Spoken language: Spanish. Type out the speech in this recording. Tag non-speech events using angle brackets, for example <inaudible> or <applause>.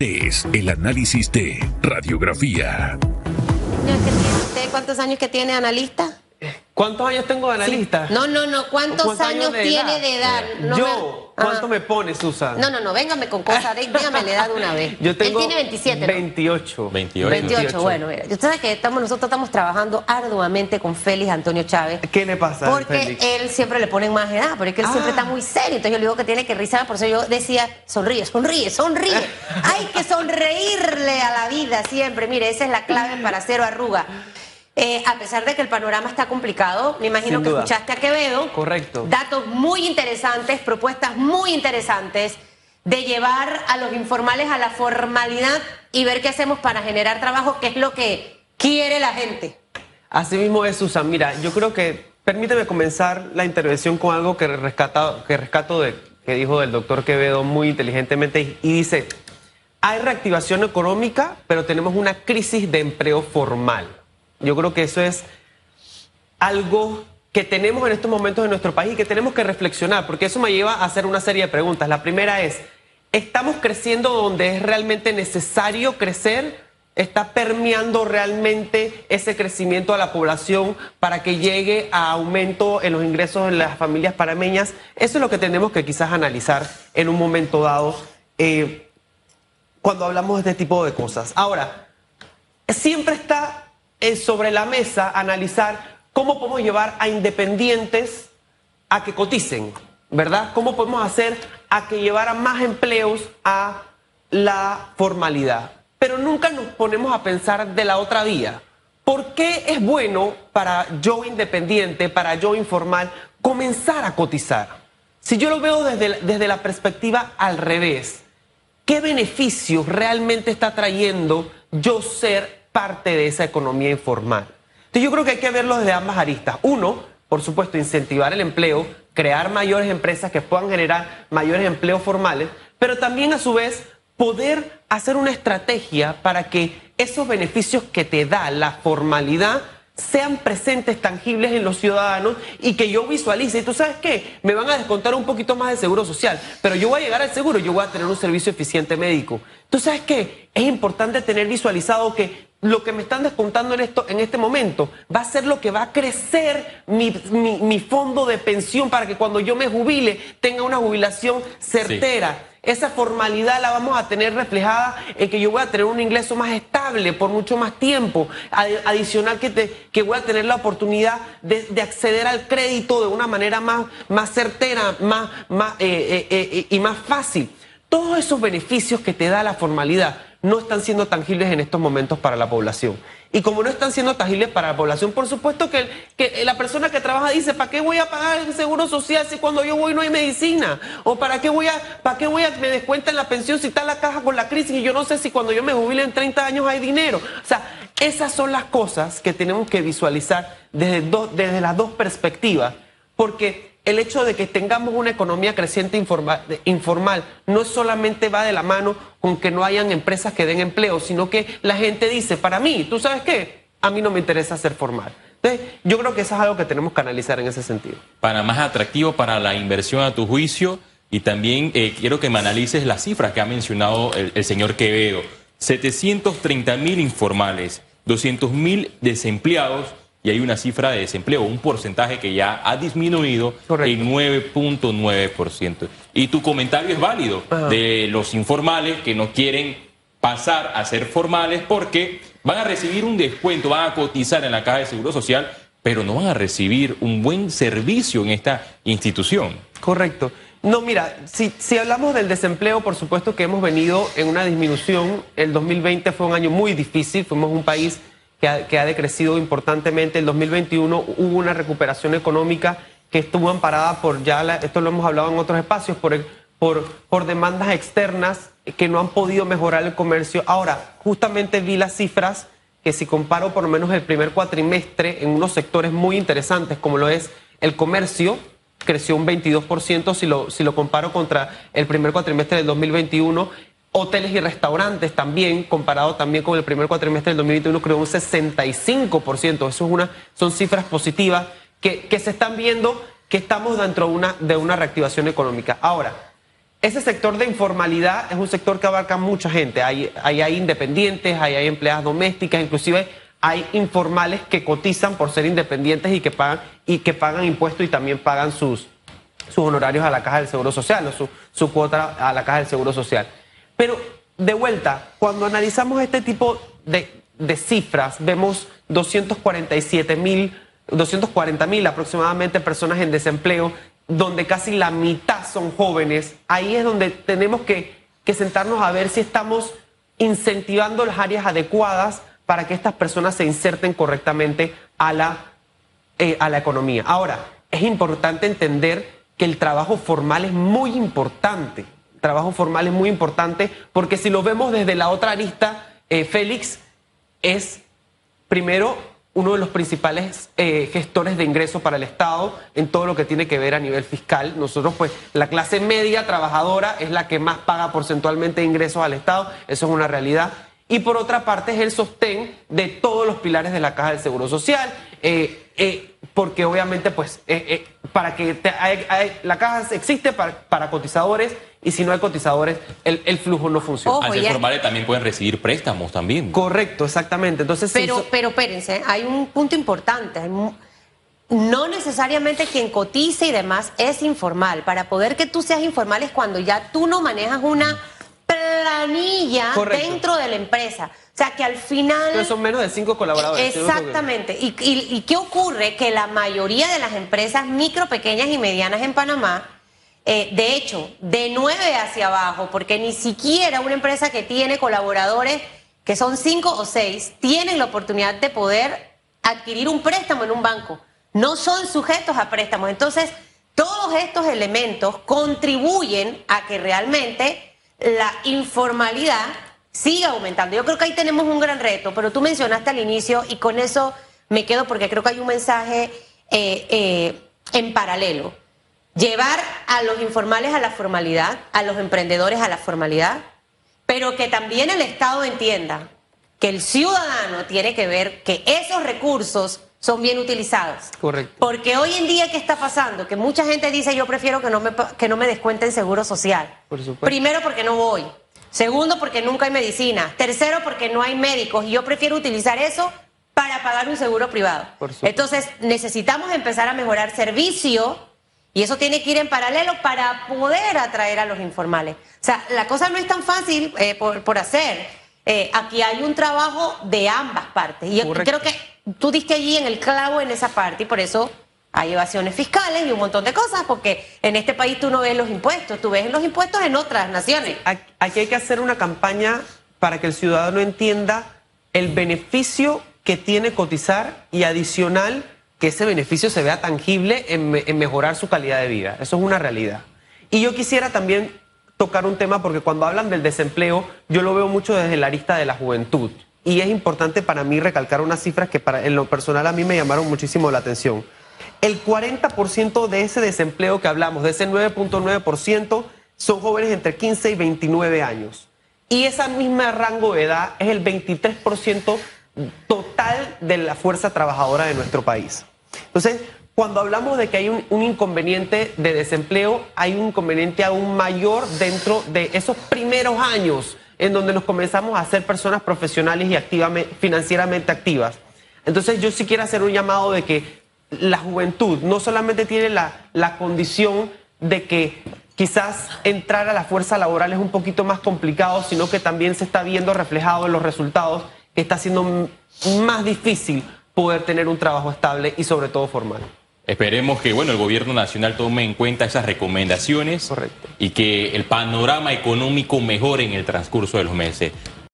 Es el análisis de radiografía. ¿Cuántos años que tiene analista? ¿Cuántos años tengo de analista? No, no, no. ¿Cuántos, años, tiene de edad? Yo, ¿cuánto me pone, Susan? No, no, no. Véngame con cosas. Dígame la edad de una vez. Yo tengo Él tiene 27. 28. 28. 28. Bueno, mira. Usted sabe que estamos, nosotros estamos trabajando arduamente con Félix Antonio Chávez. ¿Qué le pasa? Porque él siempre le ponen más edad, porque él siempre está ah. muy serio. Entonces yo le digo que tiene que risar. Por eso yo decía, sonríe, sonríe, sonríe. <laughs> Hay que sonreírle a la vida siempre. Mire, esa es la clave para cero arruga. Eh, a pesar de que el panorama está complicado, me imagino que escuchaste a Quevedo. Correcto. Datos muy interesantes, propuestas muy interesantes de llevar a los informales a la formalidad y ver qué hacemos para generar trabajo, que es lo que quiere la gente. Así mismo es, Susan. Mira, yo creo que permíteme comenzar la intervención con algo que, rescata, que rescato de que dijo del doctor Quevedo muy inteligentemente y dice, hay reactivación económica, pero tenemos una crisis de empleo formal. Yo creo que eso es algo que tenemos en estos momentos en nuestro país y que tenemos que reflexionar, porque eso me lleva a hacer una serie de preguntas. La primera es, ¿estamos creciendo donde es realmente necesario crecer? ¿Está permeando realmente ese crecimiento a la población para que llegue a aumento en los ingresos de las familias parameñas? Eso es lo que tenemos que quizás analizar en un momento dado eh, cuando hablamos de este tipo de cosas. Ahora, siempre está es sobre la mesa analizar cómo podemos llevar a independientes a que coticen, ¿verdad? ¿Cómo podemos hacer a que llevar a más empleos a la formalidad? Pero nunca nos ponemos a pensar de la otra vía. ¿Por qué es bueno para yo independiente, para yo informal, comenzar a cotizar? Si yo lo veo desde, desde la perspectiva al revés, ¿qué beneficios realmente está trayendo yo ser parte de esa economía informal. Entonces yo creo que hay que verlo desde ambas aristas. Uno, por supuesto, incentivar el empleo, crear mayores empresas que puedan generar mayores empleos formales, pero también a su vez poder hacer una estrategia para que esos beneficios que te da la formalidad sean presentes, tangibles en los ciudadanos y que yo visualice. Y tú sabes qué, me van a descontar un poquito más de seguro social, pero yo voy a llegar al seguro, yo voy a tener un servicio eficiente médico. Tú sabes qué, es importante tener visualizado que lo que me están descontando en, esto, en este momento va a ser lo que va a crecer mi, mi, fondo de pensión para que cuando yo me jubile tenga una jubilación certera. Esa formalidad la vamos a tener reflejada en que yo voy a tener un ingreso más estable por mucho más tiempo. Adicional que, te, que voy a tener la oportunidad de, acceder al crédito de una manera más, más certera más, más, eh, eh, eh, y más fácil. Todos esos beneficios que te da la formalidad no están siendo tangibles en estos momentos para la población. Y como no están siendo tangibles para la población, por supuesto que, que la persona que trabaja dice, ¿para qué voy a pagar el seguro social si cuando yo voy no hay medicina? ¿O para qué voy a, para qué voy a me descuentan la pensión si está la caja con la crisis y yo no sé si cuando yo me jubile en 30 años hay dinero? O sea, esas son las cosas que tenemos que visualizar desde, desde las dos perspectivas, porque el hecho de que tengamos una economía creciente informal, no solamente va de la mano con que no hayan empresas que den empleo, sino que la gente dice, para mí, ¿tú sabes qué? A mí no me interesa ser formal. Entonces, yo creo que eso es algo que tenemos que analizar en ese sentido. Para más atractivo para la inversión a tu juicio, y también eh, quiero que me analices las cifras que ha mencionado el, el señor Quevedo. 730 mil informales, 200 mil desempleados y hay una cifra de desempleo, un porcentaje que ya ha disminuido en 9.9%. Y tu comentario es válido de los informales que no quieren pasar a ser formales porque van a recibir un descuento, van a cotizar en la caja de seguro social, pero no van a recibir un buen servicio en esta institución. Correcto. No, mira, si, si hablamos del desempleo, por supuesto que hemos venido en una disminución. El 2020 fue un año muy difícil, fuimos un país que ha, decrecido importantemente. El 2021 hubo una recuperación económica que estuvo amparada por ya, esto lo hemos hablado en otros espacios, por, por, por demandas externas que no han podido mejorar el comercio. Ahora, justamente vi las cifras que si comparo por lo menos el primer cuatrimestre en unos sectores muy interesantes como lo es el comercio, creció un 22% si lo, si lo comparo contra el primer cuatrimestre del 2021 Hoteles y restaurantes también, comparado también con el primer cuatrimestre del 2021, creó un 65%. Eso es una, son cifras positivas que, se están viendo que estamos dentro de una, reactivación económica. Ahora, ese sector de informalidad es un sector que abarca mucha gente. Hay, hay, independientes, hay, hay empleadas domésticas, inclusive hay informales que cotizan por ser independientes y que pagan, impuestos y también pagan sus, honorarios a la Caja del Seguro Social o su cuota a la Caja del Seguro Social. Pero de vuelta, cuando analizamos este tipo de, cifras, vemos 247 mil, 240 mil aproximadamente personas en desempleo, donde casi la mitad son jóvenes. Ahí es donde tenemos que, sentarnos a ver si estamos incentivando las áreas adecuadas para que estas personas se inserten correctamente a la, eh, a la economía. Ahora, es importante entender que el trabajo formal es muy importante. Trabajo formal es muy importante porque si lo vemos desde la otra arista, eh, Félix es primero uno de los principales eh, gestores de ingresos para el Estado en todo lo que tiene que ver a nivel fiscal. Nosotros, pues, la clase media trabajadora es la que más paga porcentualmente ingresos al Estado, eso es una realidad. Y por otra parte es el sostén de todos los pilares de la Caja del Seguro Social, eh, porque obviamente, pues, para que la caja existe para cotizadores y si no hay cotizadores, el, el flujo no funciona. Ojo, Al ser ya- formales también pueden recibir préstamos también. Correcto, exactamente. Entonces, Pero, pero espérense, hay un punto importante. hay No necesariamente quien cotice y demás es informal. Para poder que tú seas informal es cuando ya tú no manejas una planilla Correcto. dentro de la empresa. O sea, que al final... Pero son menos de cinco colaboradores. Que- Exactamente. ¿Y, y, y qué ocurre? Que la mayoría de las empresas micro, pequeñas y medianas en Panamá, eh, de hecho, de nueve hacia abajo, porque ni siquiera una empresa que tiene colaboradores que son cinco o seis, tienen la oportunidad de poder adquirir un préstamo en un banco. No son sujetos a préstamos. Entonces, todos estos elementos contribuyen a que realmente la informalidad siga aumentando. Yo creo que ahí tenemos un gran reto, pero tú mencionaste al inicio y con eso me quedo porque creo que hay un mensaje eh, eh, en paralelo. Llevar a los informales a la formalidad, a los emprendedores a la formalidad, pero que también el Estado entienda que el ciudadano tiene que ver que esos recursos son bien utilizados. Correcto. Porque hoy en día, ¿qué está pasando? Que mucha gente dice, yo prefiero que no me, que no me descuenten seguro social. Por supuesto. Primero, porque no voy. Segundo, porque nunca hay medicina. Tercero, porque no hay médicos. Y yo prefiero utilizar eso para pagar un seguro privado. Por supuesto. Entonces, necesitamos empezar a mejorar servicio y eso tiene que ir en paralelo para poder atraer a los informales. O sea, la cosa no es tan fácil eh, por, por hacer. Eh, aquí hay un trabajo de ambas partes. Y yo creo que tú diste allí en el clavo en esa parte y por eso hay evasiones fiscales y un montón de cosas, porque en este país tú no ves los impuestos, tú ves los impuestos en otras naciones. Aquí hay que hacer una campaña para que el ciudadano entienda el beneficio que tiene cotizar y adicional que ese beneficio se vea tangible en, me- en mejorar su calidad de vida. Eso es una realidad. Y yo quisiera también tocar un tema porque cuando hablan del desempleo, yo lo veo mucho desde la arista de la juventud. Y es importante para mí recalcar unas cifras que para, en lo personal a mí me llamaron muchísimo la atención. El 40% de ese desempleo que hablamos, de ese 9.9%, son jóvenes entre 15 y 29 años. Y ese mismo rango de edad es el 23% total de la fuerza trabajadora de nuestro país. Entonces, cuando hablamos de que hay un, un inconveniente de desempleo, hay un inconveniente aún mayor dentro de esos primeros años en donde nos comenzamos a ser personas profesionales y activamente, financieramente activas. Entonces, yo sí quiero hacer un llamado de que la juventud no solamente tiene la, la condición de que quizás entrar a la fuerza laboral es un poquito más complicado, sino que también se está viendo reflejado en los resultados que está siendo más difícil poder tener un trabajo estable y sobre todo formal. Esperemos que bueno el gobierno nacional tome en cuenta esas recomendaciones Correcto. y que el panorama económico mejore en el transcurso de los meses.